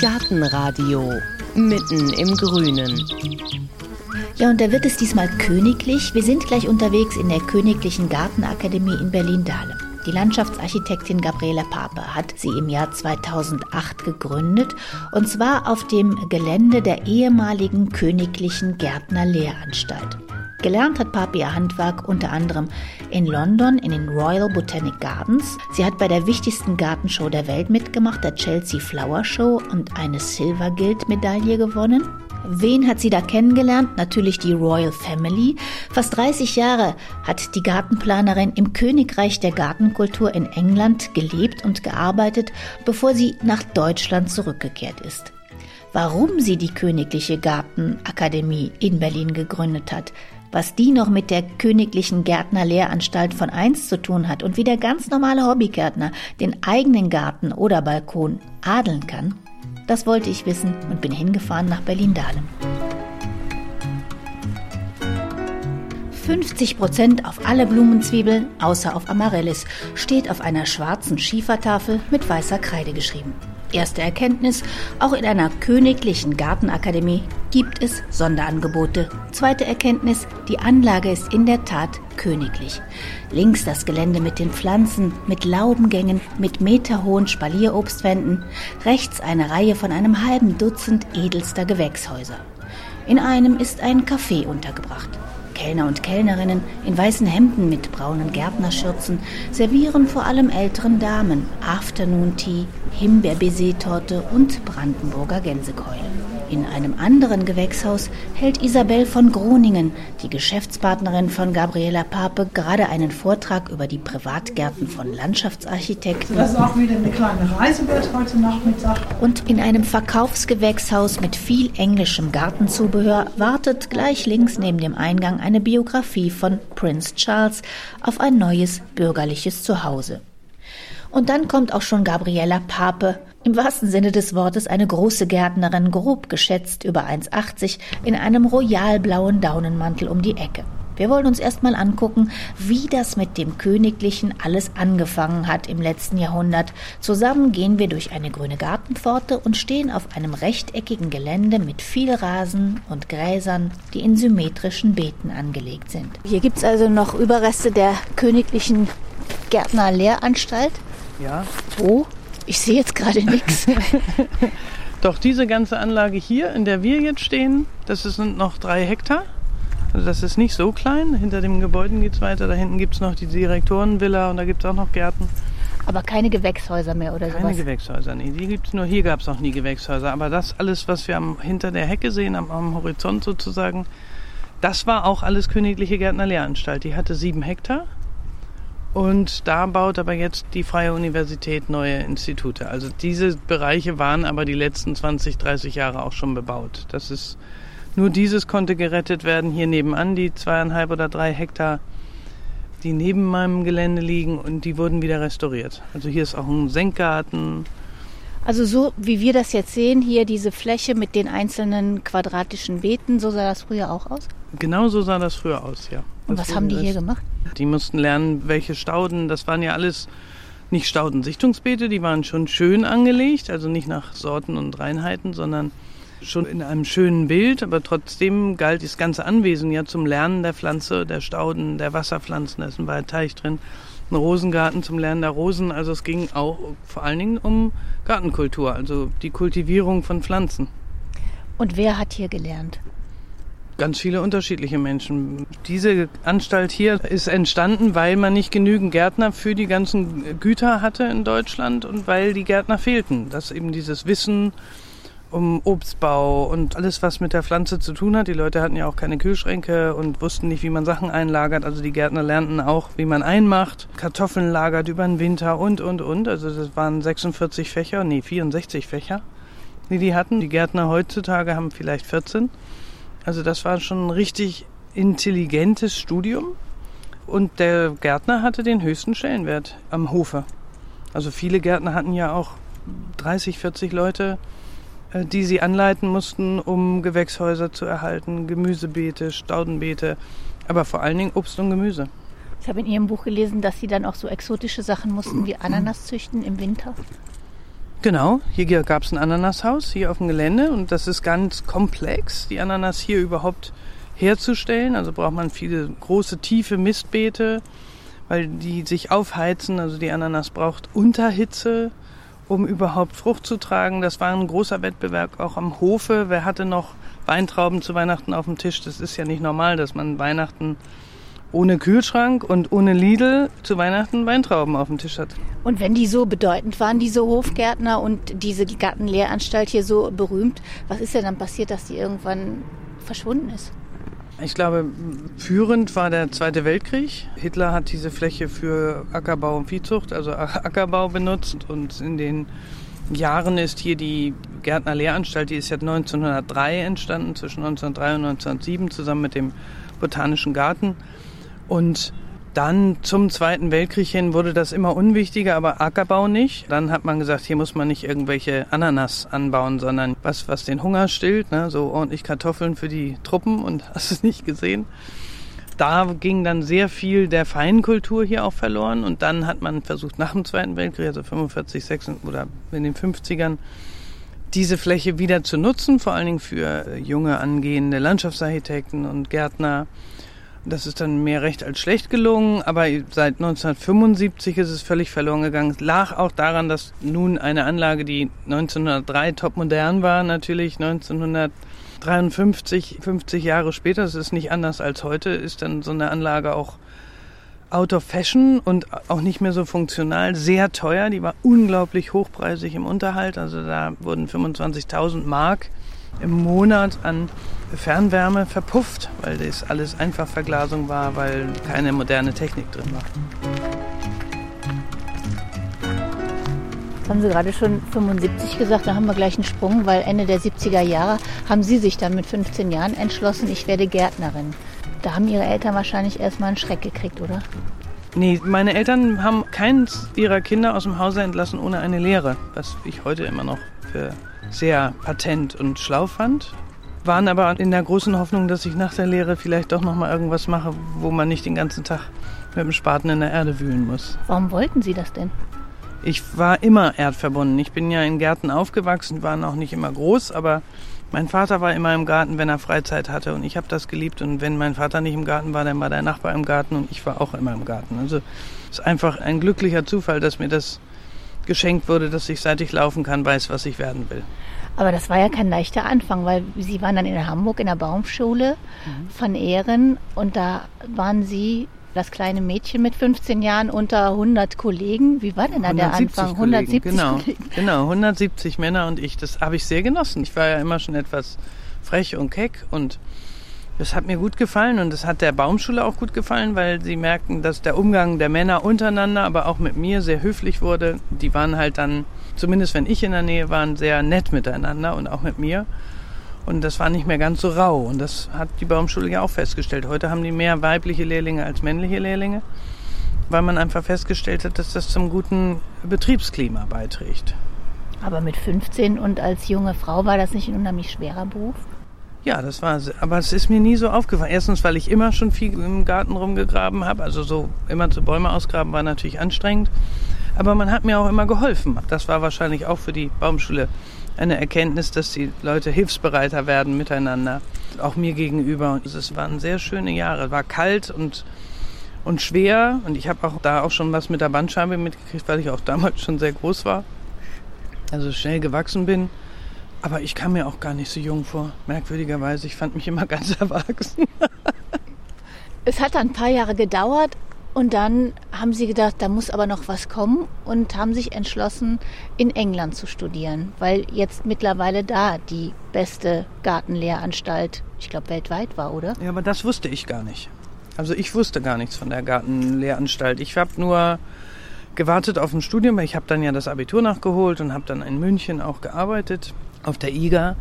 Gartenradio mitten im Grünen. Ja, und da wird es diesmal königlich. Wir sind gleich unterwegs in der Königlichen Gartenakademie in Berlin-Dahlem. Die Landschaftsarchitektin Gabriele Pape hat sie im Jahr 2008 gegründet und zwar auf dem Gelände der ehemaligen Königlichen Gärtnerlehranstalt. Gelernt hat Pape ihr Handwerk unter anderem in London in den Royal Botanic Gardens. Sie hat bei der wichtigsten Gartenshow der Welt mitgemacht, der Chelsea Flower Show und eine Silver Guild Medaille gewonnen. Wen hat sie da kennengelernt? Natürlich die Royal Family. Fast 30 Jahre hat die Gartenplanerin im Königreich der Gartenkultur in England gelebt und gearbeitet, bevor sie nach Deutschland zurückgekehrt ist. Warum sie die Königliche Gartenakademie in Berlin gegründet hat, was die noch mit der Königlichen Gärtnerlehranstalt von einst zu tun hat und wie der ganz normale Hobbygärtner den eigenen Garten oder Balkon adeln kann, das wollte ich wissen und bin hingefahren nach Berlin-Dahlem. 50 Prozent auf alle Blumenzwiebeln, außer auf Amaryllis, steht auf einer schwarzen Schiefertafel mit weißer Kreide geschrieben. Erste Erkenntnis, auch in einer königlichen Gartenakademie gibt es Sonderangebote. Zweite Erkenntnis, die Anlage ist in der Tat königlich. Links das Gelände mit den Pflanzen, mit Laubengängen, mit meterhohen Spalierobstwänden. Rechts eine Reihe von einem halben Dutzend edelster Gewächshäuser. In einem ist ein Café untergebracht. Kellner und Kellnerinnen in weißen Hemden mit braunen Gärtnerschürzen servieren vor allem älteren Damen Afternoon Tea, Himbeerbaiser-Torte und Brandenburger Gänsekeule. In einem anderen Gewächshaus hält Isabel von Groningen, die Geschäftspartnerin von Gabriela Pape, gerade einen Vortrag über die Privatgärten von Landschaftsarchitekten. Das ist auch wieder eine kleine Reise wird heute Nachmittag. Und in einem Verkaufsgewächshaus mit viel englischem Gartenzubehör wartet gleich links neben dem Eingang eine Biografie von Prince Charles auf ein neues bürgerliches Zuhause. Und dann kommt auch schon Gabriella Pape, im wahrsten Sinne des Wortes eine große Gärtnerin, grob geschätzt über 1,80, in einem royalblauen Daunenmantel um die Ecke. Wir wollen uns erstmal angucken, wie das mit dem Königlichen alles angefangen hat im letzten Jahrhundert. Zusammen gehen wir durch eine grüne Gartenpforte und stehen auf einem rechteckigen Gelände mit viel Rasen und Gräsern, die in symmetrischen Beeten angelegt sind. Hier gibt es also noch Überreste der Königlichen Gärtnerlehranstalt. Ja. Wo? Ich sehe jetzt gerade nichts. Doch diese ganze Anlage hier, in der wir jetzt stehen, das sind noch drei Hektar. Also das ist nicht so klein. Hinter den Gebäuden geht es weiter. Da hinten gibt es noch die Direktorenvilla und da gibt es auch noch Gärten. Aber keine Gewächshäuser mehr oder Keine sowas? Gewächshäuser, nee. Die gibt's nur. Hier gab es noch nie Gewächshäuser. Aber das alles, was wir am, hinter der Hecke sehen, am, am Horizont sozusagen, das war auch alles Königliche Gärtnerlehranstalt. Die hatte sieben Hektar. Und da baut aber jetzt die Freie Universität neue Institute. Also diese Bereiche waren aber die letzten 20, 30 Jahre auch schon bebaut. Das ist nur dieses konnte gerettet werden. Hier nebenan die zweieinhalb oder drei Hektar, die neben meinem Gelände liegen und die wurden wieder restauriert. Also hier ist auch ein Senkgarten. Also so wie wir das jetzt sehen, hier diese Fläche mit den einzelnen quadratischen Beeten, so sah das früher auch aus? Genau so sah das früher aus, ja. Und was haben die hier gemacht? Die mussten lernen, welche Stauden, das waren ja alles nicht Staudensichtungsbeete, die waren schon schön angelegt, also nicht nach Sorten und Reinheiten, sondern schon in einem schönen Bild, aber trotzdem galt das ganze Anwesen ja zum Lernen der Pflanze, der Stauden, der Wasserpflanzen, da ist ein weiter Teich drin, ein Rosengarten zum Lernen der Rosen, also es ging auch vor allen Dingen um Gartenkultur, also die Kultivierung von Pflanzen. Und wer hat hier gelernt? Ganz viele unterschiedliche Menschen. Diese Anstalt hier ist entstanden, weil man nicht genügend Gärtner für die ganzen Güter hatte in Deutschland und weil die Gärtner fehlten. Dass eben dieses Wissen um Obstbau und alles, was mit der Pflanze zu tun hat. Die Leute hatten ja auch keine Kühlschränke und wussten nicht, wie man Sachen einlagert. Also die Gärtner lernten auch, wie man einmacht, Kartoffeln lagert über den Winter und, und, und. Also das waren 46 Fächer, nee, 64 Fächer, die die hatten. Die Gärtner heutzutage haben vielleicht 14. Also das war schon ein richtig intelligentes Studium. Und der Gärtner hatte den höchsten Stellenwert am Hofe. Also viele Gärtner hatten ja auch 30, 40 Leute, äh, die sie anleiten mussten, um Gewächshäuser zu erhalten, Gemüsebeete, Staudenbeete, aber vor allen Dingen Obst und Gemüse. Ich habe in Ihrem Buch gelesen, dass Sie dann auch so exotische Sachen mussten wie Ananas züchten im Winter. Genau, hier gab es ein Ananashaus hier auf dem Gelände und das ist ganz komplex, die Ananas hier überhaupt herzustellen. Also braucht man viele große, tiefe Mistbeete, weil die sich aufheizen. Also die Ananas braucht Unterhitze, um überhaupt Frucht zu tragen. Das war ein großer Wettbewerb auch am Hofe. Wer hatte noch Weintrauben zu Weihnachten auf dem Tisch? Das ist ja nicht normal, dass man Weihnachten ohne Kühlschrank und ohne Lidl zu Weihnachten Weintrauben auf dem Tisch hat. Und wenn die so bedeutend waren, diese Hofgärtner und diese Gartenlehranstalt hier so berühmt, was ist denn dann passiert, dass die irgendwann verschwunden ist? Ich glaube, führend war der Zweite Weltkrieg. Hitler hat diese Fläche für Ackerbau und Viehzucht, also Ackerbau benutzt und in den Jahren ist hier die Gärtner Lehranstalt, die ist ja 1903 entstanden, zwischen 1903 und 1907 zusammen mit dem Botanischen Garten. Und dann zum Zweiten Weltkrieg hin wurde das immer unwichtiger, aber Ackerbau nicht. Dann hat man gesagt, hier muss man nicht irgendwelche Ananas anbauen, sondern was, was den Hunger stillt, ne? so ordentlich Kartoffeln für die Truppen und hast es nicht gesehen. Da ging dann sehr viel der Feinkultur hier auch verloren und dann hat man versucht nach dem Zweiten Weltkrieg, also 45, 46 oder in den 50ern, diese Fläche wieder zu nutzen, vor allen Dingen für junge angehende Landschaftsarchitekten und Gärtner das ist dann mehr recht als schlecht gelungen, aber seit 1975 ist es völlig verloren gegangen. Es lag auch daran, dass nun eine Anlage, die 1903 topmodern war, natürlich 1953, 50 Jahre später, das ist nicht anders als heute, ist dann so eine Anlage auch out of fashion und auch nicht mehr so funktional, sehr teuer. Die war unglaublich hochpreisig im Unterhalt, also da wurden 25.000 Mark im Monat an Fernwärme verpufft, weil das alles einfach Verglasung war, weil keine moderne Technik drin war. Jetzt haben Sie gerade schon 75 gesagt, da haben wir gleich einen Sprung, weil Ende der 70er Jahre haben Sie sich dann mit 15 Jahren entschlossen, ich werde Gärtnerin. Da haben Ihre Eltern wahrscheinlich erstmal einen Schreck gekriegt, oder? Nee, meine Eltern haben keins ihrer Kinder aus dem Hause entlassen ohne eine Lehre, was ich heute immer noch für sehr patent und schlau fand. Waren aber in der großen Hoffnung, dass ich nach der Lehre vielleicht doch noch mal irgendwas mache, wo man nicht den ganzen Tag mit dem Spaten in der Erde wühlen muss. Warum wollten Sie das denn? Ich war immer erdverbunden. Ich bin ja in Gärten aufgewachsen, waren auch nicht immer groß, aber mein Vater war immer im Garten, wenn er Freizeit hatte und ich habe das geliebt. Und wenn mein Vater nicht im Garten war, dann war der Nachbar im Garten und ich war auch immer im Garten. Also es ist einfach ein glücklicher Zufall, dass mir das geschenkt wurde, dass ich seit ich laufen kann, weiß, was ich werden will. Aber das war ja kein leichter Anfang, weil Sie waren dann in Hamburg in der Baumschule mhm. von Ehren und da waren Sie das kleine Mädchen mit 15 Jahren unter 100 Kollegen. Wie war denn da der Anfang? 170 genau, Kollegen. Genau, 170 Männer und ich. Das habe ich sehr genossen. Ich war ja immer schon etwas frech und keck und das hat mir gut gefallen und das hat der Baumschule auch gut gefallen, weil sie merkten, dass der Umgang der Männer untereinander, aber auch mit mir sehr höflich wurde. Die waren halt dann, zumindest wenn ich in der Nähe war, sehr nett miteinander und auch mit mir. Und das war nicht mehr ganz so rau. Und das hat die Baumschule ja auch festgestellt. Heute haben die mehr weibliche Lehrlinge als männliche Lehrlinge, weil man einfach festgestellt hat, dass das zum guten Betriebsklima beiträgt. Aber mit 15 und als junge Frau war das nicht ein unheimlich schwerer Beruf? Ja, das war aber es ist mir nie so aufgefallen. Erstens, weil ich immer schon viel im Garten rumgegraben habe, also so immer zu Bäume ausgraben war natürlich anstrengend, aber man hat mir auch immer geholfen. Das war wahrscheinlich auch für die Baumschule eine Erkenntnis, dass die Leute hilfsbereiter werden miteinander, auch mir gegenüber. Und es waren sehr schöne Jahre. Es war kalt und und schwer und ich habe auch da auch schon was mit der Bandscheibe mitgekriegt, weil ich auch damals schon sehr groß war, also schnell gewachsen bin. Aber ich kam mir auch gar nicht so jung vor, merkwürdigerweise. Ich fand mich immer ganz erwachsen. es hat ein paar Jahre gedauert und dann haben sie gedacht, da muss aber noch was kommen und haben sich entschlossen, in England zu studieren, weil jetzt mittlerweile da die beste Gartenlehranstalt, ich glaube, weltweit war, oder? Ja, aber das wusste ich gar nicht. Also ich wusste gar nichts von der Gartenlehranstalt. Ich habe nur gewartet auf ein Studium, weil ich habe dann ja das Abitur nachgeholt und habe dann in München auch gearbeitet auf der IGA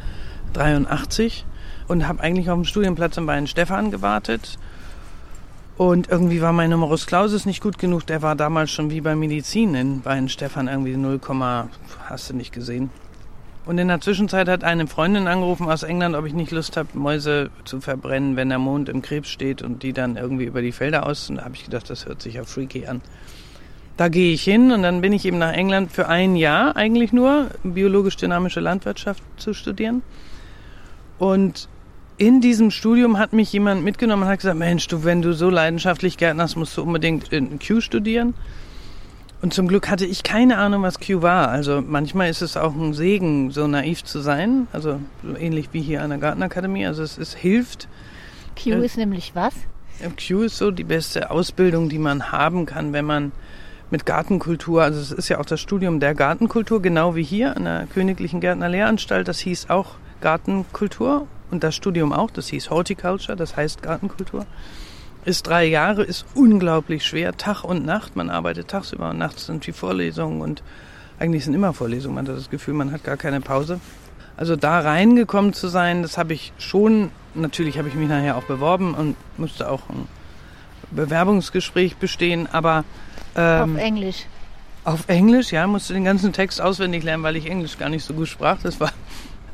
83 und habe eigentlich auf dem Studienplatz in Bayern-Stefan gewartet. Und irgendwie war mein Numerus Clausus nicht gut genug. Der war damals schon wie bei Medizin in Bayern-Stefan irgendwie 0, hast du nicht gesehen. Und in der Zwischenzeit hat eine Freundin angerufen aus England, ob ich nicht Lust habe, Mäuse zu verbrennen, wenn der Mond im Krebs steht und die dann irgendwie über die Felder aus. Und da habe ich gedacht, das hört sich ja freaky an. da gehe ich hin und dann bin ich eben nach England für ein Jahr eigentlich nur, biologisch-dynamische Landwirtschaft zu studieren. Und in diesem Studium hat mich jemand mitgenommen und hat gesagt, Mensch, du, wenn du so leidenschaftlich Gärtnerst, musst du unbedingt in Q studieren. Und zum Glück hatte ich keine Ahnung, was Q war. Also manchmal ist es auch ein Segen, so naiv zu sein. Also so ähnlich wie hier an der Gartenakademie. Also es, es hilft. Q äh, ist nämlich was? Q ist so die beste Ausbildung, die man haben kann, wenn man mit Gartenkultur, also es ist ja auch das Studium der Gartenkultur, genau wie hier an der Königlichen Gärtnerlehranstalt. Das hieß auch Gartenkultur und das Studium auch, das hieß Horticulture, das heißt Gartenkultur. Ist drei Jahre, ist unglaublich schwer, Tag und Nacht. Man arbeitet tagsüber und nachts sind die Vorlesungen und eigentlich sind immer Vorlesungen. Man hat das Gefühl, man hat gar keine Pause. Also da reingekommen zu sein, das habe ich schon, natürlich habe ich mich nachher auch beworben und musste auch ein Bewerbungsgespräch bestehen, aber... Ähm, auf Englisch. Auf Englisch, ja, musste den ganzen Text auswendig lernen, weil ich Englisch gar nicht so gut sprach. Das war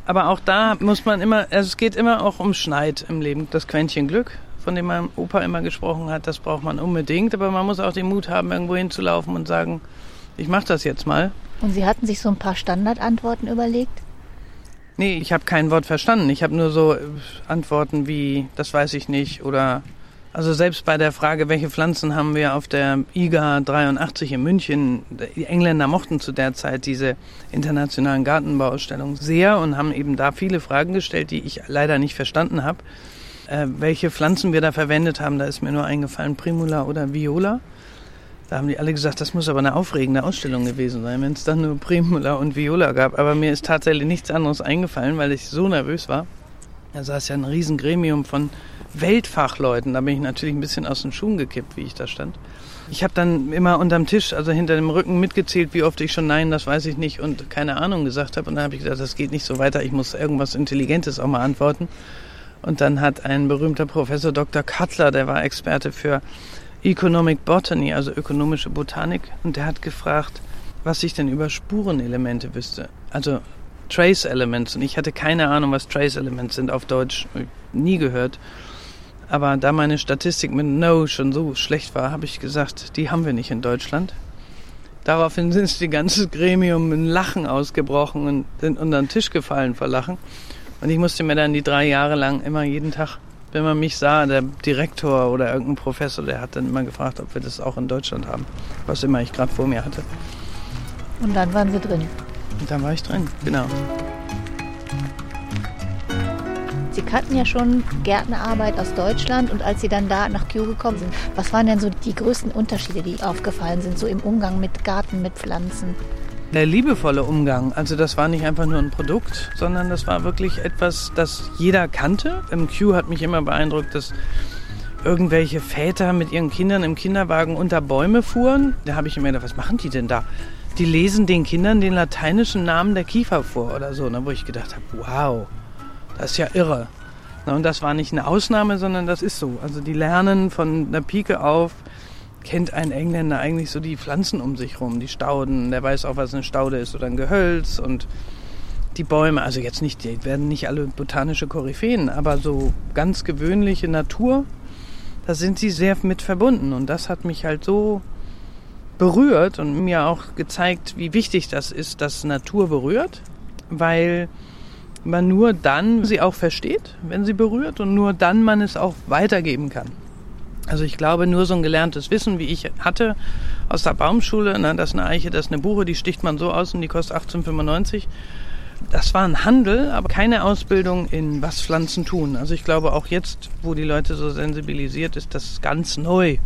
aber auch da muss man immer, also es geht immer auch um Schneid im Leben. Das Quäntchen Glück, von dem mein Opa immer gesprochen hat, das braucht man unbedingt. Aber man muss auch den Mut haben, irgendwo hinzulaufen und sagen, ich mache das jetzt mal. Und Sie hatten sich so ein paar Standardantworten überlegt? Nee, ich habe kein Wort verstanden. Ich habe nur so äh, Antworten wie, das weiß ich nicht oder also selbst bei der Frage, welche Pflanzen haben wir auf der IGA 83 in München, die Engländer mochten zu der Zeit diese internationalen Gartenbauausstellungen sehr und haben eben da viele Fragen gestellt, die ich leider nicht verstanden habe. Äh, welche Pflanzen wir da verwendet haben, da ist mir nur eingefallen Primula oder Viola. Da haben die alle gesagt, das muss aber eine aufregende Ausstellung gewesen sein, wenn es dann nur Primula und Viola gab. Aber mir ist tatsächlich nichts anderes eingefallen, weil ich so nervös war. Da saß ja ein Riesengremium von Weltfachleuten. Da bin ich natürlich ein bisschen aus den Schuhen gekippt, wie ich da stand. Ich habe dann immer unterm Tisch, also hinter dem Rücken mitgezählt, wie oft ich schon Nein, das weiß ich nicht und keine Ahnung gesagt habe. Und dann habe ich gesagt, das geht nicht so weiter, ich muss irgendwas Intelligentes auch mal antworten. Und dann hat ein berühmter Professor Dr. Cutler, der war Experte für Economic Botany, also ökonomische Botanik, und der hat gefragt, was ich denn über Spurenelemente wüsste. Also Trace Elements. Und ich hatte keine Ahnung, was Trace Elements sind auf Deutsch. Nie gehört. Aber da meine Statistik mit No schon so schlecht war, habe ich gesagt, die haben wir nicht in Deutschland. Daraufhin sind die ganze Gremium in Lachen ausgebrochen und sind unter den Tisch gefallen vor Lachen. Und ich musste mir dann die drei Jahre lang immer jeden Tag, wenn man mich sah, der Direktor oder irgendein Professor, der hat dann immer gefragt, ob wir das auch in Deutschland haben, was immer ich gerade vor mir hatte. Und dann waren Sie drin. Und dann war ich drin, genau. Sie kannten ja schon Gärtnerarbeit aus Deutschland und als Sie dann da nach Kew gekommen sind, was waren denn so die größten Unterschiede, die aufgefallen sind, so im Umgang mit Garten, mit Pflanzen? Der liebevolle Umgang, also das war nicht einfach nur ein Produkt, sondern das war wirklich etwas, das jeder kannte. Im Q hat mich immer beeindruckt, dass irgendwelche Väter mit ihren Kindern im Kinderwagen unter Bäume fuhren. Da habe ich immer gedacht, was machen die denn da? Die lesen den Kindern den lateinischen Namen der Kiefer vor oder so, ne, wo ich gedacht habe, wow, das ist ja irre. Und das war nicht eine Ausnahme, sondern das ist so. Also die lernen von der Pike auf, kennt ein Engländer eigentlich so die Pflanzen um sich rum, die Stauden. Der weiß auch, was eine Staude ist oder ein Gehölz und die Bäume. Also jetzt nicht, die werden nicht alle botanische Koryphäen, aber so ganz gewöhnliche Natur, da sind sie sehr mit verbunden. Und das hat mich halt so berührt und mir auch gezeigt, wie wichtig das ist, dass Natur berührt, weil man nur dann sie auch versteht, wenn sie berührt und nur dann man es auch weitergeben kann. Also ich glaube, nur so ein gelerntes Wissen, wie ich hatte aus der Baumschule, na, das ist eine Eiche, das ist eine Buche, die sticht man so aus und die kostet 1895. Das war ein Handel, aber keine Ausbildung in was Pflanzen tun. Also ich glaube auch jetzt, wo die Leute so sensibilisiert ist, das ganz neu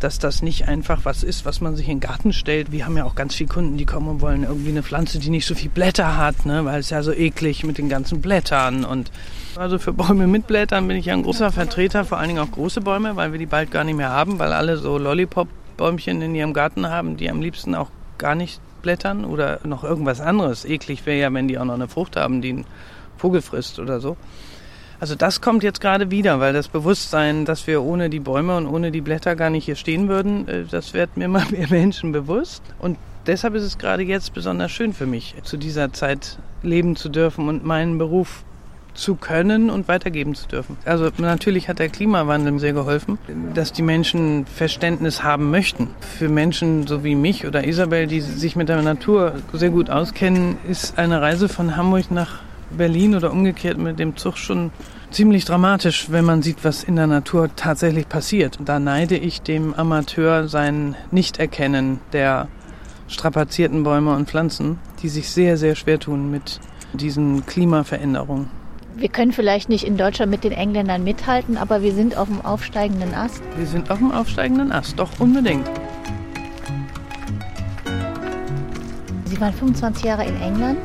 dass das nicht einfach was ist, was man sich in den Garten stellt. Wir haben ja auch ganz viele Kunden, die kommen und wollen irgendwie eine Pflanze, die nicht so viel Blätter hat, ne? weil es ja so eklig mit den ganzen Blättern und also für Bäume mit Blättern bin ich ja ein großer Vertreter, vor allen Dingen auch große Bäume, weil wir die bald gar nicht mehr haben, weil alle so Lollipop-Bäumchen in ihrem Garten haben, die am liebsten auch gar nicht blättern oder noch irgendwas anderes. Eklig wäre ja, wenn die auch noch eine Frucht haben, die ein Vogel frisst oder so. Also das kommt jetzt gerade wieder, weil das Bewusstsein, dass wir ohne die Bäume und ohne die Blätter gar nicht hier stehen würden, äh, das wird mir immer mehr Menschen bewusst. Und deshalb ist es gerade jetzt besonders schön für mich, zu dieser Zeit leben zu dürfen und meinen Beruf zu können und weitergeben zu dürfen. Also natürlich hat der Klimawandel sehr geholfen, dass die Menschen Verständnis haben möchten. Für Menschen so wie mich oder Isabel, die sich mit der Natur sehr gut auskennen, ist eine Reise von Hamburg nach Berlin oder umgekehrt mit dem Zug schon ziemlich dramatisch, wenn man sieht, was in der Natur tatsächlich passiert. Da neide ich dem Amateur sein Nichterkennen der strapazierten Bäume und Pflanzen, die sich sehr, sehr schwer tun mit diesen Klimaveränderungen. Wir können vielleicht nicht in Deutschland mit den Engländern mithalten, aber wir sind auf dem aufsteigenden Ast. Wir sind auf dem aufsteigenden Ast, doch unbedingt. Sie waren 25 Jahre in England,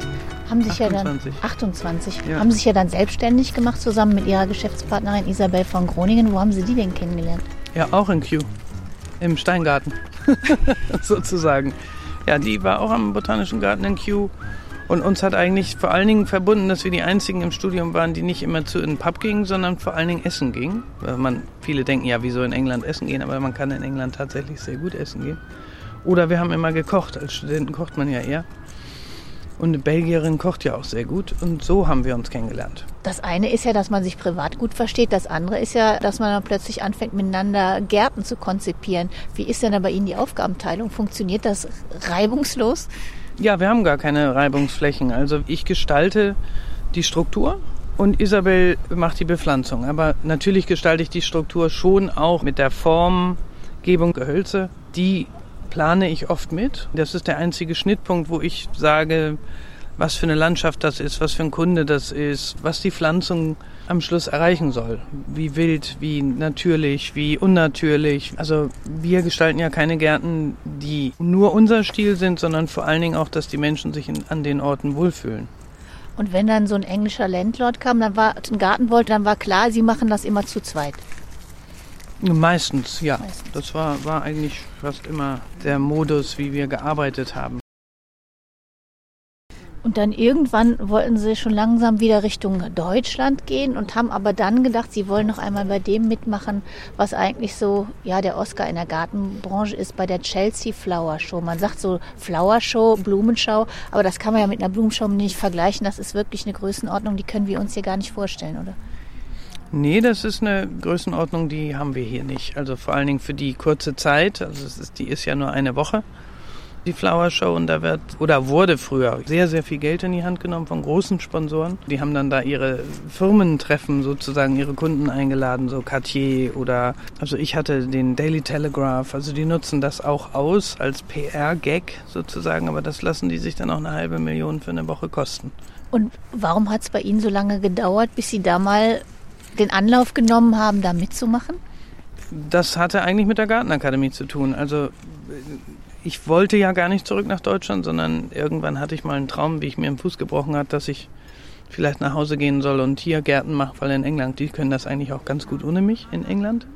haben sich 28. ja dann 28, Ja. haben sich ja dann selbstständig gemacht zusammen mit ihrer Geschäftspartnerin Isabel von Groningen. Wo haben Sie die denn kennengelernt? Ja, auch in Kew. Im Steingarten. Sozusagen. Ja, die war auch am Botanischen Garten in Kew. Und uns hat eigentlich vor allen Dingen verbunden, dass wir die einzigen im Studium waren, die nicht immer zu in den Pub gingen, sondern vor allen Dingen essen gingen. Weil man, viele denken ja, wieso in England essen gehen, aber man kann in England tatsächlich sehr gut essen gehen. Oder wir haben immer gekocht. Als Studenten kocht man ja eher. Und eine Belgierin kocht ja auch sehr gut. Und so haben wir uns kennengelernt. Das eine ist ja, dass man sich privat gut versteht. Das andere ist ja, dass man dann plötzlich anfängt, miteinander Gärten zu konzipieren. Wie ist denn da bei Ihnen die Aufgabenteilung? Funktioniert das reibungslos? Ja, wir haben gar keine Reibungsflächen. Also ich gestalte die Struktur und Isabel macht die Bepflanzung. Aber natürlich gestalte ich die Struktur schon auch mit der Formgebung Gehölze. Die plane ich oft mit. Das ist der einzige Schnittpunkt, wo ich sage, was für eine Landschaft das ist, was für ein Kunde das ist, was die Pflanzung am Schluss erreichen soll. Wie wild, wie natürlich, wie unnatürlich. Also wir gestalten ja keine Gärten, die nur unser Stil sind, sondern vor allen Dingen auch, dass die Menschen sich in, an den Orten wohlfühlen. Und wenn dann so ein englischer Landlord kam, dann war einen Garten wollte, dann war klar, Sie machen das immer zu zweit. Meistens, ja. Meistens. Das war, war eigentlich fast immer der Modus, wie wir gearbeitet haben. Und dann irgendwann wollten sie schon langsam wieder Richtung Deutschland gehen und haben aber dann gedacht, sie wollen noch einmal bei dem mitmachen, was eigentlich so, ja, der Oscar in der Gartenbranche ist, bei der Chelsea Flower Show. Man sagt so Flower Show, Blumenschau, aber das kann man ja mit einer Blumenschau nicht vergleichen. Das ist wirklich eine Größenordnung, die können wir uns hier gar nicht vorstellen, oder? Nee, das ist eine Größenordnung, die haben wir hier nicht. Also vor allen Dingen für die kurze Zeit. Also es ist, die ist ja nur eine Woche, die Flower Show. Und da wird oder wurde früher sehr, sehr viel Geld in die Hand genommen von großen Sponsoren. Die haben dann da ihre Firmentreffen sozusagen, ihre Kunden eingeladen, so Cartier oder also ich hatte den Daily Telegraph. Also die nutzen das auch aus als PR-Gag sozusagen, aber das lassen die sich dann auch eine halbe Million für eine Woche kosten. Und warum hat es bei Ihnen so lange gedauert, bis Sie da mal den Anlauf genommen haben, da mitzumachen? Das hatte eigentlich mit der Gartenakademie zu tun. Also ich wollte ja gar nicht zurück nach Deutschland, sondern irgendwann hatte ich mal einen Traum, wie ich mir im Fuß gebrochen hat, dass ich vielleicht nach Hause gehen soll und hier Gärten mache, weil in England, die können das eigentlich auch ganz gut ohne mich in England.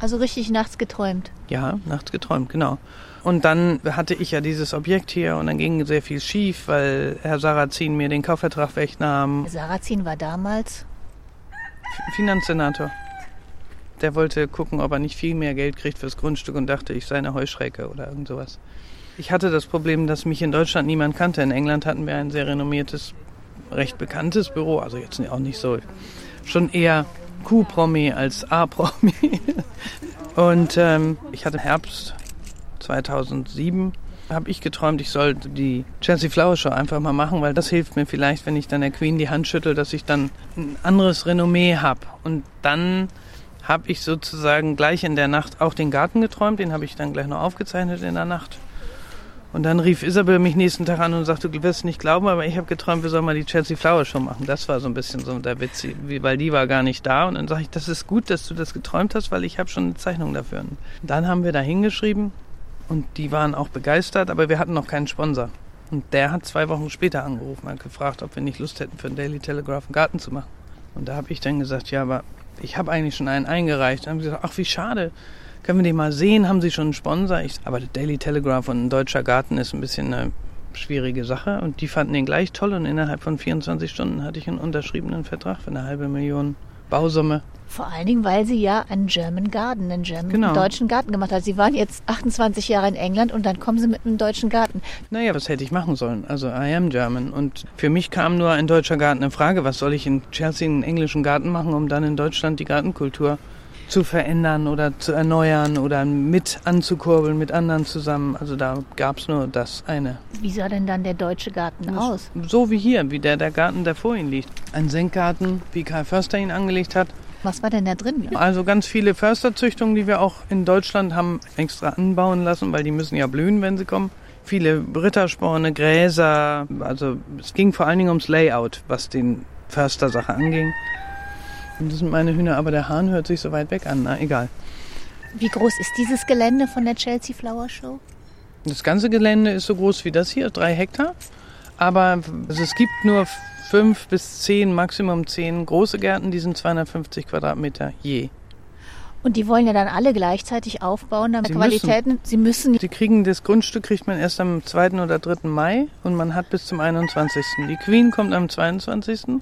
Also richtig nachts geträumt. Ja, nachts geträumt, genau. Und dann hatte ich ja dieses Objekt hier und dann ging sehr viel schief, weil Herr Sarrazin mir den Kaufvertrag wegnahm. Sarrazin war damals Finanzsenator. Der wollte gucken, ob er nicht viel mehr Geld kriegt fürs Grundstück und dachte, ich sei eine Heuschrecke oder irgend sowas. Ich hatte das Problem, dass mich in Deutschland niemand kannte. In England hatten wir ein sehr renommiertes, recht bekanntes Büro. Also jetzt auch nicht so, schon eher Q-Promi als A-Promi. Und ähm, ich hatte im Herbst 2007 habe ich geträumt, ich sollte die Chelsea Flower Show einfach mal machen, weil das hilft mir vielleicht, wenn ich dann der Queen die Hand schüttel, dass ich dann ein anderes Renommee habe. Und dann habe ich sozusagen gleich in der Nacht auch den Garten geträumt, den habe ich dann gleich noch aufgezeichnet in der Nacht. Und dann rief Isabel mich nächsten Tag an und sagte, du wirst nicht glauben, aber ich habe geträumt, wir sollen mal die Chelsea Flower Show machen. Das war so ein bisschen so der Witz, weil die war gar nicht da. Und dann sage ich, das ist gut, dass du das geträumt hast, weil ich habe schon eine Zeichnung dafür. Und dann haben wir da hingeschrieben und die waren auch begeistert, aber wir hatten noch keinen Sponsor. Und der hat zwei Wochen später angerufen und gefragt, ob wir nicht Lust hätten, für den Daily Telegraph einen Garten zu machen. Und da habe ich dann gesagt, ja, aber ich habe eigentlich schon einen eingereicht. Dann haben sie gesagt, ach, wie schade. Können wir den mal sehen? Haben Sie schon einen Sponsor? Ich, aber der Daily Telegraph und ein deutscher Garten ist ein bisschen eine schwierige Sache. Und die fanden den gleich toll. Und innerhalb von 24 Stunden hatte ich einen unterschriebenen Vertrag für eine halbe Million Bausumme. Vor allen Dingen, weil sie ja einen German Garden, einen German Genau. einen deutschen Garten gemacht hat. Sie waren jetzt 28 Jahre in England und dann kommen sie mit einem deutschen Garten. Naja, was hätte ich machen sollen? Also, I am German. Und für mich kam nur ein deutscher Garten in Frage. Was soll ich in Chelsea einen englischen Garten machen, um dann in Deutschland die Gartenkultur zu verändern oder zu erneuern oder mit anzukurbeln mit anderen zusammen? Also, da gab es nur das eine. Wie sah denn dann der deutsche Garten aus? So wie hier, wie der, der Garten, der vor Ihnen liegt. Ein Senkgarten, wie Karl Förster ihn angelegt hat. Was war denn da drin? Also ganz viele Försterzüchtungen, die wir auch in Deutschland haben extra anbauen lassen, weil die müssen ja blühen, wenn sie kommen. Viele Rittersporne, Gräser, also es ging vor allen Dingen ums Layout, was den Förstersache anging. Und das sind meine Hühner, aber der Hahn hört sich so weit weg an, na egal. Wie groß ist dieses Gelände von der Chelsea Flower Show? Das ganze Gelände ist so groß wie das hier, drei Hektar. Aber also es gibt nur fünf bis zehn, Maximum zehn große Gärten, die sind 250 Quadratmeter je. Und die wollen ja dann alle gleichzeitig aufbauen, damit Sie Qualitäten. Sie müssen. Sie kriegen das Grundstück kriegt man erst am 2. oder 3. Mai und man hat bis zum 21. Die Queen kommt am 22.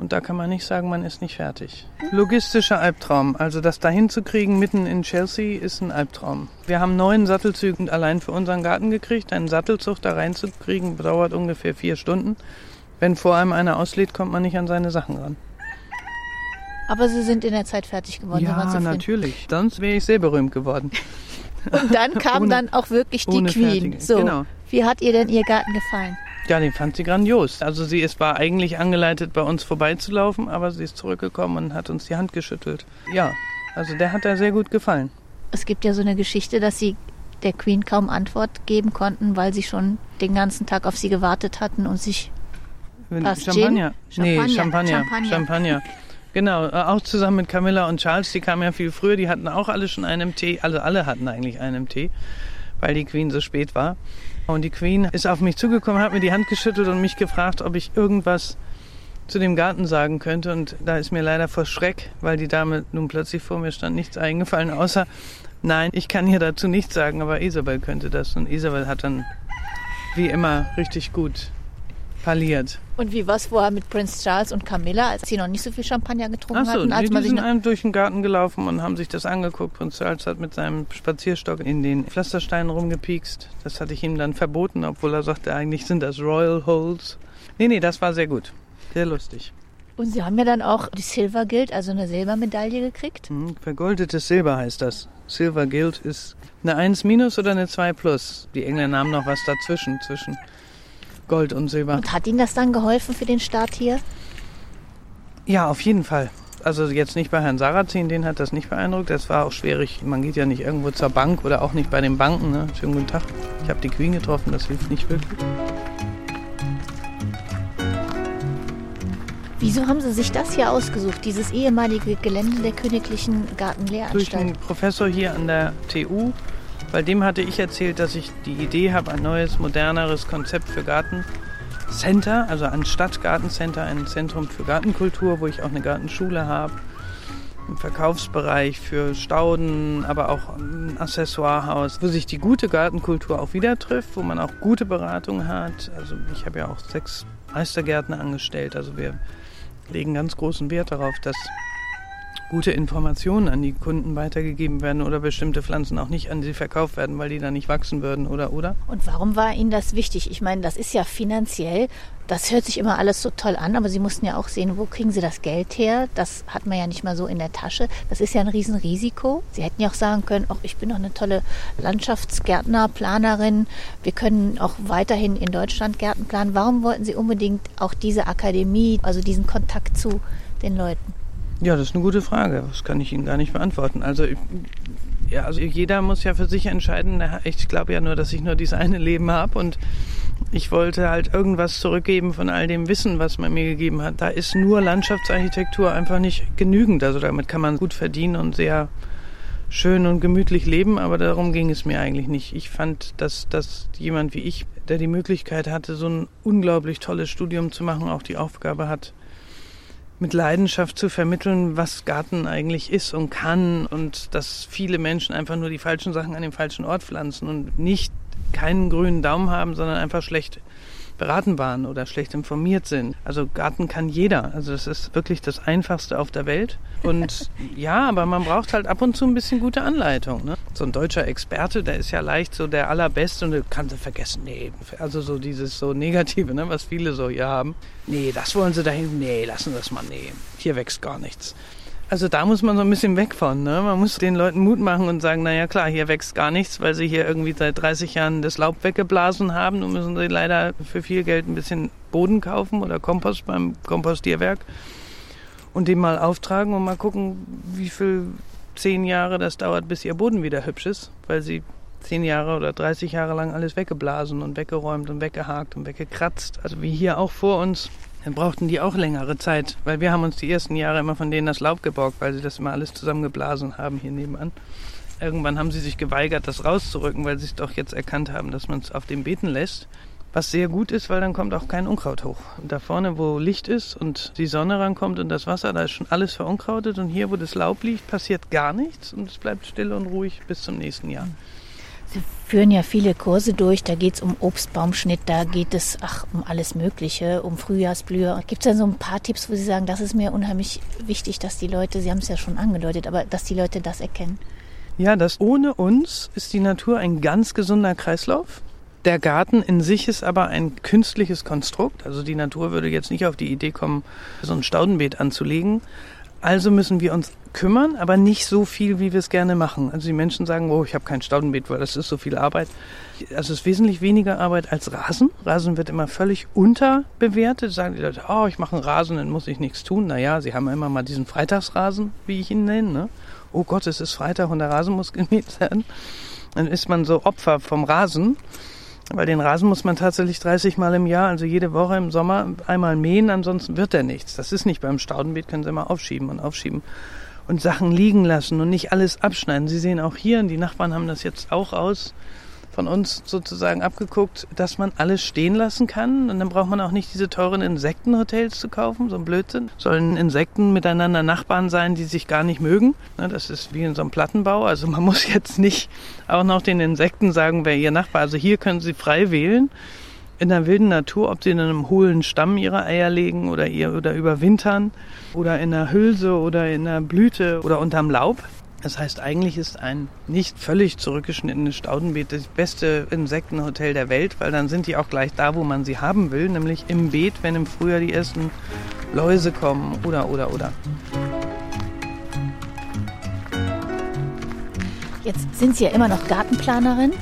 Und da kann man nicht sagen, man ist nicht fertig. Logistischer Albtraum. Also das dahin zu kriegen mitten in Chelsea ist ein Albtraum. Wir haben neun Sattelzüge allein für unseren Garten gekriegt. Einen Sattelzug da reinzukriegen dauert ungefähr vier Stunden. Wenn vor einem einer auslädt, kommt man nicht an seine Sachen ran. Aber sie sind in der Zeit fertig geworden. Ja, natürlich. Sonst wäre ich sehr berühmt geworden. Und dann kam Ohne- dann auch wirklich die Queen. fertige- So. genau. Wie hat ihr denn ihr Garten gefallen? Ja, den fand sie grandios. Also sie ist, war eigentlich angeleitet, bei uns vorbeizulaufen, aber sie ist zurückgekommen und hat uns die Hand geschüttelt. Ja, also der hat da sehr gut gefallen. Es gibt ja so eine Geschichte, dass sie der Queen kaum Antwort geben konnten, weil sie schon den ganzen Tag auf sie gewartet hatten und sich Champagner? Gin? Nee, Champagner, Champagner. Champagner. Champagner. Genau, äh, auch zusammen mit Camilla und Charles, die kamen ja viel früher, die hatten auch alle schon einen Tee, also alle hatten eigentlich einen Tee, weil die Queen so spät war. Und die Queen ist auf mich zugekommen, hat mir die Hand geschüttelt und mich gefragt, ob ich irgendwas zu dem Garten sagen könnte. Und da ist mir leider vor Schreck, weil die Dame nun plötzlich vor mir stand, nichts eingefallen, außer, nein, ich kann hier dazu nichts sagen, aber Isabel könnte das. Und Isabel hat dann, wie immer, richtig gut parliert. Und wie war es vorher mit Prince Charles und Camilla, als sie noch nicht so viel Champagner getrunken Ach so, hatten? Als nee, man die sich sind durch den Garten gelaufen und haben sich das angeguckt. Prinz Charles hat mit seinem Spazierstock in den Pflastersteinen rumgepiekst. Das hatte ich ihm dann verboten, obwohl er sagte, eigentlich sind das Royal Holes. Nee, nee, das war sehr gut. Sehr lustig. und sie haben ja dann auch die Silver Guild, also eine Silbermedaille gekriegt. Mhm, Vergoldetes Silber heißt das. Silver Guild ist eine 1 minus oder eine 2 plus. Die Engländer haben noch was dazwischen, zwischen Gold und Silber. Und hat Ihnen das dann geholfen für den Start hier? Ja, auf jeden Fall. Also jetzt nicht bei Herrn Sarrazin, den hat das nicht beeindruckt. Das war auch schwierig. Man geht ja nicht irgendwo zur Bank oder auch nicht bei den Banken. Ne? Schönen guten Tag. Ich habe die Queen getroffen, das hilft nicht wirklich. Wieso haben Sie sich das hier ausgesucht, dieses ehemalige Gelände der Königlichen Durch Gartenlehranstalt? einen Professor hier an der TU, bei dem hatte ich erzählt, dass ich die Idee habe, ein neues, moderneres Konzept für Gartencenter, also ein Stadtgartencenter, ein Zentrum für Gartenkultur, wo ich auch eine Gartenschule habe, einen Verkaufsbereich für Stauden, aber auch ein Accessoirehaus, wo sich die gute Gartenkultur auch wieder trifft, wo man auch gute Beratung hat. Also ich habe ja auch sechs Meistergärtner angestellt, also wir legen ganz großen Wert darauf, dass gute Informationen an die Kunden weitergegeben werden oder bestimmte Pflanzen auch nicht an sie verkauft werden, weil die dann nicht wachsen würden oder oder. Und warum war Ihnen das wichtig? Ich meine, das ist ja finanziell, das hört sich immer alles so toll an, aber Sie mussten ja auch sehen, wo kriegen Sie das Geld her? Das hat man ja nicht mal so in der Tasche. Das ist ja ein Riesenrisiko. Sie hätten ja auch sagen können, ach, ich bin doch eine tolle Landschaftsgärtner, Planerin. Wir können auch weiterhin in Deutschland Gärten planen. Warum wollten Sie unbedingt auch diese Akademie, also diesen Kontakt zu den Leuten? Ja, das ist eine gute Frage. Das kann ich Ihnen gar nicht beantworten. Also, ich- ja, also jeder muss ja für sich entscheiden. Ich glaube ja nur, dass ich nur dieses eine Leben habe und ich wollte halt irgendwas zurückgeben von all dem Wissen, was man mir gegeben hat. Da ist nur Landschaftsarchitektur einfach nicht genügend. Also damit kann man gut verdienen und sehr schön und gemütlich leben, aber darum ging es mir eigentlich nicht. Ich fand, dass, dass jemand wie ich, der die Möglichkeit hatte, so ein unglaublich tolles Studium zu machen, auch die Aufgabe hat, mit Leidenschaft zu vermitteln, was Garten eigentlich ist und kann und dass viele Menschen einfach nur die falschen Sachen an dem falschen Ort pflanzen und nicht keinen grünen Daumen haben, sondern einfach schlecht beraten waren oder schlecht informiert sind. Also Garten kann jeder. Also das ist wirklich das Einfachste auf der Welt. Und ja, aber man braucht halt ab und zu ein bisschen gute Anleitung. Ne? So ein deutscher Experte, der ist ja leicht so der allerbeste und du kannst vergessen, nee, also so dieses so Negative, ne, was viele so hier haben. Nee, das wollen sie dahin, nee, lassen wir das mal, nee, hier wächst gar nichts. Also da muss man so ein bisschen weg von. Ne? Man muss den Leuten Mut machen und sagen, naja klar, hier wächst gar nichts, weil sie hier irgendwie seit 30 Jahren das Laub weggeblasen haben und müssen sie leider für viel Geld ein bisschen Boden kaufen oder Kompost beim Kompostierwerk und den mal auftragen und mal gucken, wie viel zehn Jahre das dauert, bis ihr Boden wieder hübsch ist, weil sie zehn Jahre oder 30 Jahre lang alles weggeblasen und weggeräumt und weggehakt und weggekratzt. Also wie hier auch vor uns dann brauchten die auch längere Zeit, weil wir haben uns die ersten Jahre immer von denen das Laub geborgt, weil sie das immer alles zusammengeblasen haben hier nebenan. Irgendwann haben sie sich geweigert, das rauszurücken, weil sie es doch jetzt erkannt haben, dass man es auf dem Beeten lässt. Was sehr gut ist, weil dann kommt auch kein Unkraut hoch. Und da vorne, wo Licht ist und die Sonne rankommt und das Wasser, da ist schon alles verunkrautet. Und hier, wo das Laub liegt, passiert gar nichts und es bleibt still und ruhig bis zum nächsten Jahr. Sie führen ja viele Kurse durch, da geht es um Obstbaumschnitt, da geht es ach, um alles Mögliche, um Frühjahrsblühe. Gibt es da so ein paar Tipps, wo Sie sagen, das ist mir unheimlich wichtig, dass die Leute, Sie haben es ja schon angedeutet, aber dass die Leute das erkennen? Ja, dass ohne uns ist die Natur ein ganz gesunder Kreislauf. Der Garten in sich ist aber ein künstliches Konstrukt. Also die Natur würde jetzt nicht auf die Idee kommen, so ein Staudenbeet anzulegen. Also müssen wir uns kümmern, aber nicht so viel, wie wir es gerne machen. Also die Menschen sagen, oh, ich habe kein Staudenbeet, weil das ist so viel Arbeit. Also es ist wesentlich weniger Arbeit als Rasen. Rasen wird immer völlig unterbewertet. Sagen die Leute, oh, ich mache einen Rasen, dann muss ich nichts tun. Naja, sie haben immer mal diesen Freitagsrasen, wie ich ihn nenne. Ne? Oh Gott, es ist Freitag und der Rasen muss gemäht werden. Dann ist man so Opfer vom Rasen. Weil den Rasen muss man tatsächlich 30 Mal im Jahr, also jede Woche im Sommer einmal mähen, ansonsten wird er nichts. Das ist nicht beim Staudenbeet, können Sie immer aufschieben und aufschieben und Sachen liegen lassen und nicht alles abschneiden. Sie sehen auch hier, und die Nachbarn haben das jetzt auch aus, von uns sozusagen abgeguckt, dass man alles stehen lassen kann. Und dann braucht man auch nicht diese teuren Insektenhotels zu kaufen, so ein Blödsinn. Sollen Insekten miteinander Nachbarn sein, die sich gar nicht mögen. Das ist wie in so einem Plattenbau. Also man muss jetzt nicht auch noch den Insekten sagen, wer ihr Nachbar. Also hier können sie frei wählen. In der wilden Natur, ob sie in einem hohlen Stamm ihre Eier legen oder, ihr, oder überwintern oder in einer Hülse oder in einer Blüte oder unterm Laub. Das heißt, eigentlich ist ein nicht völlig zurückgeschnittenes Staudenbeet das beste Insektenhotel der Welt, weil dann sind die auch gleich da, wo man sie haben will, nämlich im Beet, wenn im Frühjahr die ersten Läuse kommen oder, oder, oder. Jetzt sind Sie ja immer noch Gartenplanerin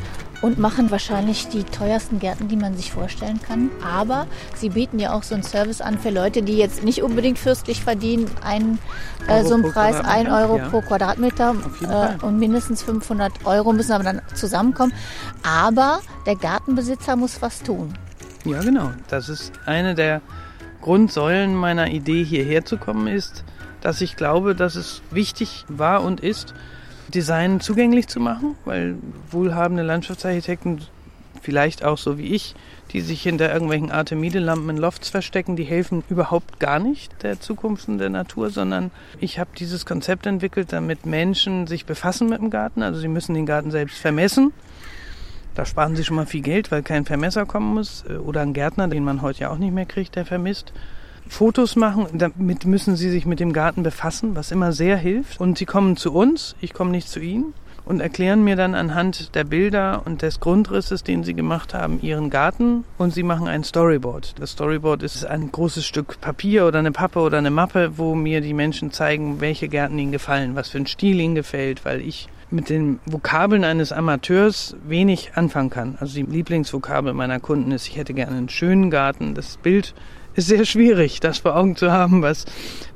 und machen wahrscheinlich die teuersten Gärten, die man sich vorstellen kann. Aber sie bieten ja auch so einen Service an für Leute, die jetzt nicht unbedingt fürstlich verdienen. Ein, äh, so einen Preis, 1 Euro ja. pro Quadratmeter äh, und mindestens 500 Euro müssen aber dann zusammenkommen. Aber der Gartenbesitzer muss was tun. Ja, genau. Das ist eine der Grundsäulen meiner Idee, hierher zu kommen, ist, dass ich glaube, dass es wichtig war und ist, Design zugänglich zu machen, weil wohlhabende Landschaftsarchitekten, vielleicht auch so wie ich, die sich hinter irgendwelchen Artemide-Lampen in Lofts verstecken, die helfen überhaupt gar nicht der Zukunft und der Natur, sondern ich habe dieses Konzept entwickelt, damit Menschen sich befassen mit dem Garten. Also sie müssen den Garten selbst vermessen. Da sparen sie schon mal viel Geld, weil kein Vermesser kommen muss oder ein Gärtner, den man heute ja auch nicht mehr kriegt, der vermisst. Fotos machen. Damit müssen sie sich mit dem Garten befassen, was immer sehr hilft. Und sie kommen zu uns, ich komme nicht zu ihnen und erklären mir dann anhand der Bilder und des Grundrisses, den sie gemacht haben, ihren Garten und sie machen ein Storyboard. Das Storyboard ist ein großes Stück Papier oder eine Pappe oder eine Mappe, wo mir die Menschen zeigen, welche Gärten ihnen gefallen, was für ein Stil ihnen gefällt, weil ich mit den Vokabeln eines Amateurs wenig anfangen kann. Also die Lieblingsvokabel meiner Kunden ist, ich hätte gerne einen schönen Garten. Das Bild ist sehr schwierig, das vor Augen zu haben, was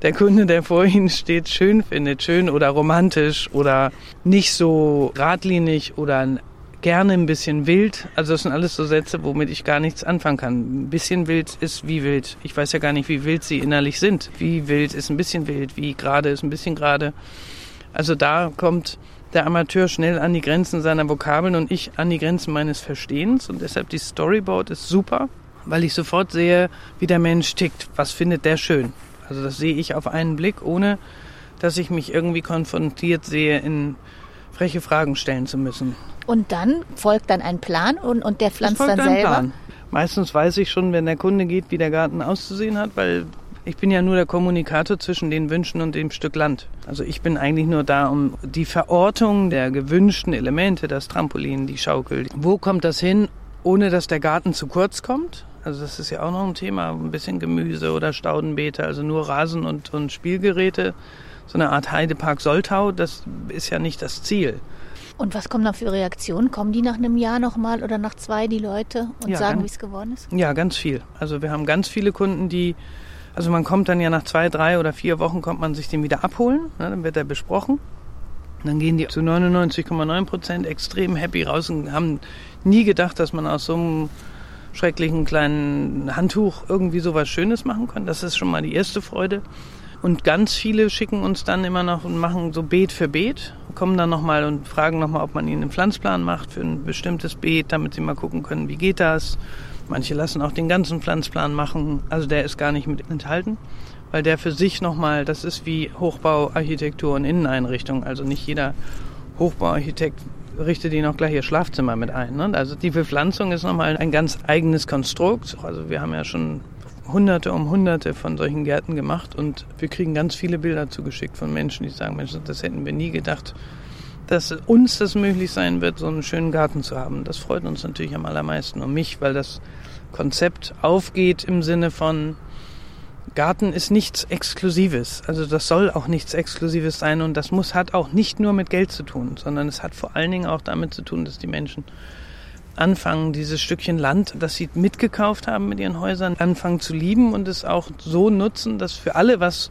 der Kunde, der vor Ihnen steht, schön findet. Schön oder romantisch oder nicht so geradlinig oder gerne ein bisschen wild. Also das sind alles so Sätze, womit ich gar nichts anfangen kann. Ein bisschen wild ist wie wild. Ich weiß ja gar nicht, wie wild sie innerlich sind. Wie wild ist ein bisschen wild, wie gerade ist ein bisschen gerade. Also da kommt der Amateur schnell an die Grenzen seiner Vokabeln und ich an die Grenzen meines Verstehens. Und deshalb die Storyboard ist super weil ich sofort sehe, wie der Mensch tickt. Was findet der schön? Also das sehe ich auf einen Blick, ohne dass ich mich irgendwie konfrontiert sehe, in freche Fragen stellen zu müssen. Und dann folgt dann ein Plan und, und der pflanzt dann selber? Plan. Meistens weiß ich schon, wenn der Kunde geht, wie der Garten auszusehen hat, weil ich bin ja nur der Kommunikator zwischen den Wünschen und dem Stück Land. Also ich bin eigentlich nur da, um die Verortung der gewünschten Elemente, das Trampolin, die Schaukel, wo kommt das hin, ohne dass der Garten zu kurz kommt? Also das ist ja auch noch ein Thema, ein bisschen Gemüse oder Staudenbeete, also nur Rasen und, und Spielgeräte. So eine Art Heidepark Soltau, das ist ja nicht das Ziel. Und was kommen da für Reaktionen? Kommen die nach einem Jahr nochmal oder nach zwei, die Leute, und Ja, sagen, wie es geworden ist? Ja, ganz viel. Also wir haben ganz viele Kunden, die, also man kommt dann ja nach zwei, drei oder vier Wochen, kommt man sich den wieder abholen, ne, dann wird er besprochen. Und Dann gehen die zu 99,9 Prozent extrem happy raus und haben nie gedacht, dass man aus so einem schrecklichen kleinen Handtuch irgendwie sowas Schönes machen kann. Das ist schon mal die erste Freude. Und ganz viele schicken uns dann immer noch und machen so Beet für Beet, kommen dann nochmal und fragen nochmal, ob man ihnen einen Pflanzplan macht für ein bestimmtes Beet, damit sie mal gucken können, wie geht das. Manche lassen auch den ganzen Pflanzplan machen, also der ist gar nicht mit enthalten, weil der für sich nochmal, das ist wie Hochbau, Architektur und Inneneinrichtung. Also nicht jeder Hochbauarchitekt richtet ihnen auch gleich ihr Schlafzimmer mit ein. Ne? Also die Bepflanzung ist nochmal ein ganz eigenes Konstrukt. Also wir haben ja schon hunderte um hunderte von solchen Gärten gemacht und wir kriegen ganz viele Bilder zugeschickt von Menschen, die sagen, Mensch, das hätten wir nie gedacht, dass uns das möglich sein wird, so einen schönen Garten zu haben. Das freut uns natürlich am allermeisten und mich, weil das Konzept aufgeht im Sinne von Garten ist nichts Exklusives. Also das soll auch nichts Exklusives sein und das muss hat auch nicht nur mit Geld zu tun, sondern es hat vor allen Dingen auch damit zu tun, dass die Menschen anfangen, dieses Stückchen Land, das sie mitgekauft haben mit ihren Häusern, anfangen zu lieben und es auch so nutzen, dass für alle was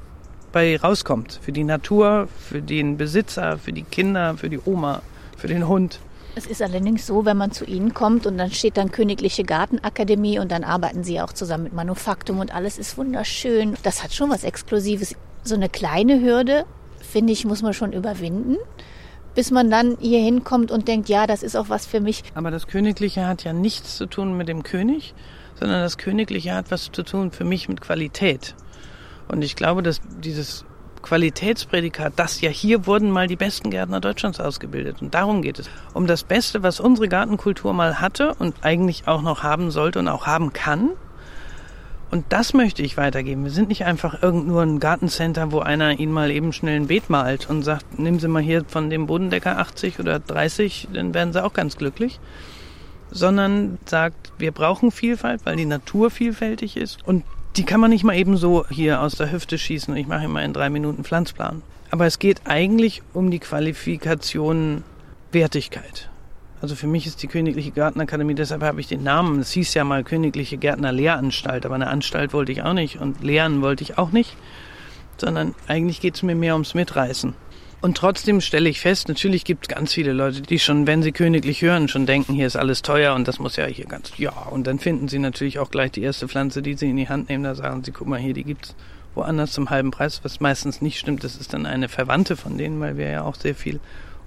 bei rauskommt. Für die Natur, für den Besitzer, für die Kinder, für die Oma, für den Hund. Es ist allerdings so, wenn man zu Ihnen kommt und dann steht dann Königliche Gartenakademie und dann arbeiten Sie auch zusammen mit Manufaktum und alles ist wunderschön. Das hat schon was Exklusives. So eine kleine Hürde, finde ich, muss man schon überwinden, bis man dann hier hinkommt und denkt, ja, das ist auch was für mich. Aber das Königliche hat ja nichts zu tun mit dem König, sondern das Königliche hat was zu tun für mich mit Qualität. Und ich glaube, dass dieses Qualitätsprädikat, das ja hier wurden mal die besten Gärtner Deutschlands ausgebildet. Und darum geht es. Um das Beste, was unsere Gartenkultur mal hatte und eigentlich auch noch haben sollte und auch haben kann. Und das möchte ich weitergeben. Wir sind nicht einfach irgend nur ein Gartencenter, wo einer Ihnen mal eben schnell ein Beet malt und sagt, nehmen Sie mal hier von dem Bodendecker 80 oder 30, dann werden Sie auch ganz glücklich. Sondern sagt, wir brauchen Vielfalt, weil die Natur vielfältig ist. Und die kann man nicht mal eben so hier aus der Hüfte schießen. Ich mache immer in drei Minuten Pflanzplan. Aber es geht eigentlich um die Qualifikation Wertigkeit. Also für mich ist die Königliche Gartenakademie, deshalb habe ich den Namen. Es hieß ja mal Königliche Gärtner Lehranstalt, aber eine Anstalt wollte ich auch nicht und lehren wollte ich auch nicht, sondern eigentlich geht es mir mehr ums Mitreißen. Und trotzdem stelle ich fest, natürlich gibt es ganz viele Leute, die schon, wenn sie königlich hören, schon denken, hier ist alles teuer und das muss ja hier ganz, ja. Und dann finden sie natürlich auch gleich die erste Pflanze, die sie in die Hand nehmen, da sagen sie, guck mal hier, die gibt's woanders zum halben Preis, was meistens nicht stimmt. Das ist dann eine Verwandte von denen, weil wir ja auch sehr viel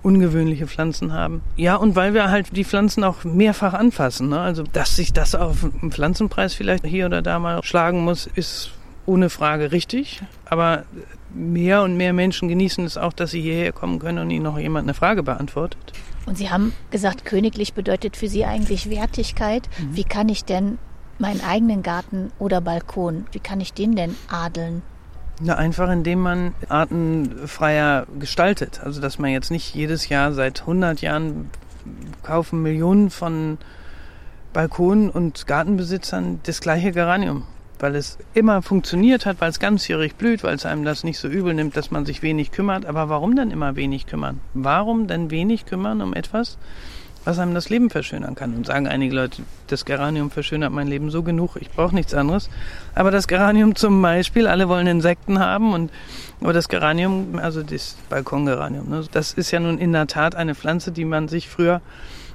ungewöhnliche Pflanzen haben. Ja, und weil wir halt die Pflanzen auch mehrfach anfassen. Ne? Also, dass sich das auf dem Pflanzenpreis vielleicht hier oder da mal schlagen muss, ist ohne Frage richtig. Aber mehr und mehr Menschen genießen es auch, dass sie hierher kommen können und ihnen noch jemand eine Frage beantwortet. Und Sie haben gesagt, königlich bedeutet für Sie eigentlich Wertigkeit. Wie kann ich denn meinen eigenen Garten oder Balkon, wie kann ich den denn adeln? Na, einfach indem man artenfreier gestaltet. Also, dass man jetzt nicht jedes Jahr seit 100 Jahren kaufen Millionen von Balkonen und Gartenbesitzern das gleiche Geranium. Weil es immer funktioniert hat, weil es ganzjährig blüht, weil es einem das nicht so übel nimmt, dass man sich wenig kümmert. Aber warum denn immer wenig kümmern? Warum denn wenig kümmern um etwas, was einem das Leben verschönern kann? Und sagen einige Leute, das Geranium verschönert mein Leben so genug, ich brauche nichts anderes. Aber das Geranium zum Beispiel, alle wollen Insekten haben und aber das Geranium, also das Balkongeranium, ne, das ist ja nun in der Tat eine Pflanze, die man sich früher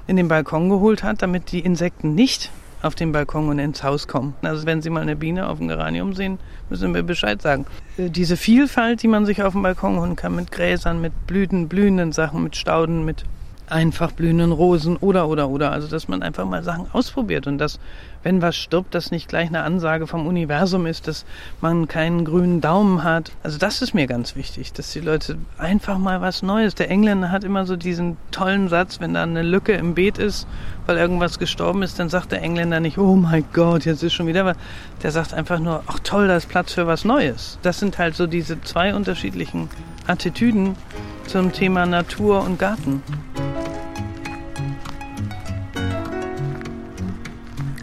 in den Balkon geholt hat, damit die Insekten nicht auf den Balkon und ins Haus kommen. Also wenn Sie mal eine Biene auf dem Geranium sehen, müssen wir Bescheid sagen. Äh, Diese Vielfalt, die man sich auf dem Balkon holen kann, mit Gräsern, mit Blüten, blühenden Sachen, mit Stauden, mit einfach blühenden Rosen oder, oder, oder. Also, dass man einfach mal Sachen ausprobiert und dass, wenn was stirbt, das nicht gleich eine Ansage vom Universum ist, dass man keinen grünen Daumen hat. Also, das ist mir ganz wichtig, dass die Leute einfach mal was Neues. Der Engländer hat immer so diesen tollen Satz, wenn da eine Lücke im Beet ist, weil irgendwas gestorben ist, dann sagt der Engländer nicht, oh mein Gott, jetzt ist schon wieder was. Der sagt einfach nur, ach toll, da ist Platz für was Neues. Das sind halt so diese zwei unterschiedlichen Attitüden zum Thema Natur und Garten.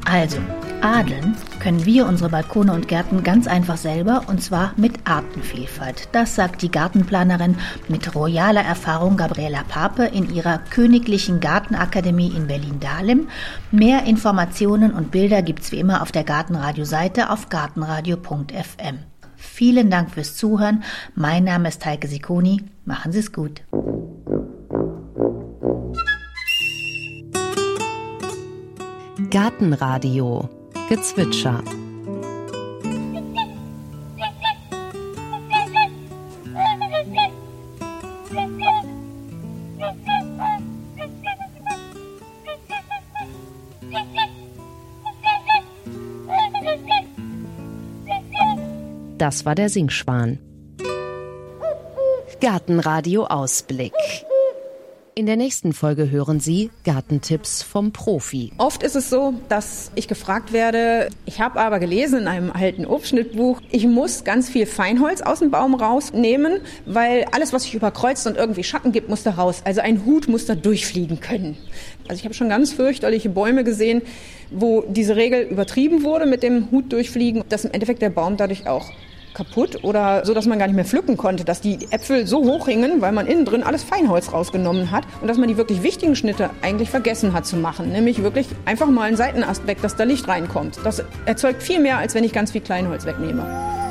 Also, adeln können wir unsere Balkone und Gärten ganz einfach selber und zwar mit Artenvielfalt. Das sagt die Gartenplanerin mit royaler Erfahrung Gabriela Pape in ihrer Königlichen Gartenakademie in Berlin-Dahlem. Mehr Informationen und Bilder gibt's wie immer auf der Gartenradio-Seite auf gartenradio.fm. Vielen Dank fürs Zuhören. Mein Name ist Heike Sikoni. Machen Sie es gut. Gartenradio Gezwitscher. Das war der Singschwan. Gartenradio Ausblick. In der nächsten Folge hören Sie Gartentipps vom Profi. Oft ist es so, dass ich gefragt werde, ich habe aber gelesen in einem alten Obstschnittbuch, ich muss ganz viel Feinholz aus dem Baum rausnehmen, weil alles, was sich überkreuzt und irgendwie Schatten gibt, muss da raus. Also ein Hut muss da durchfliegen können. Also ich habe schon ganz fürchterliche Bäume gesehen, wo diese Regel übertrieben wurde mit dem Hut durchfliegen, dass im Endeffekt der Baum dadurch auch kaputt oder so, dass man gar nicht mehr pflücken konnte, dass die Äpfel so hoch hingen, weil man innen drin alles Feinholz rausgenommen hat und dass man die wirklich wichtigen Schnitte eigentlich vergessen hat zu machen, nämlich wirklich einfach mal einen Seitenast weg, dass da Licht reinkommt. Das erzeugt viel mehr, als wenn ich ganz viel Kleinholz wegnehme.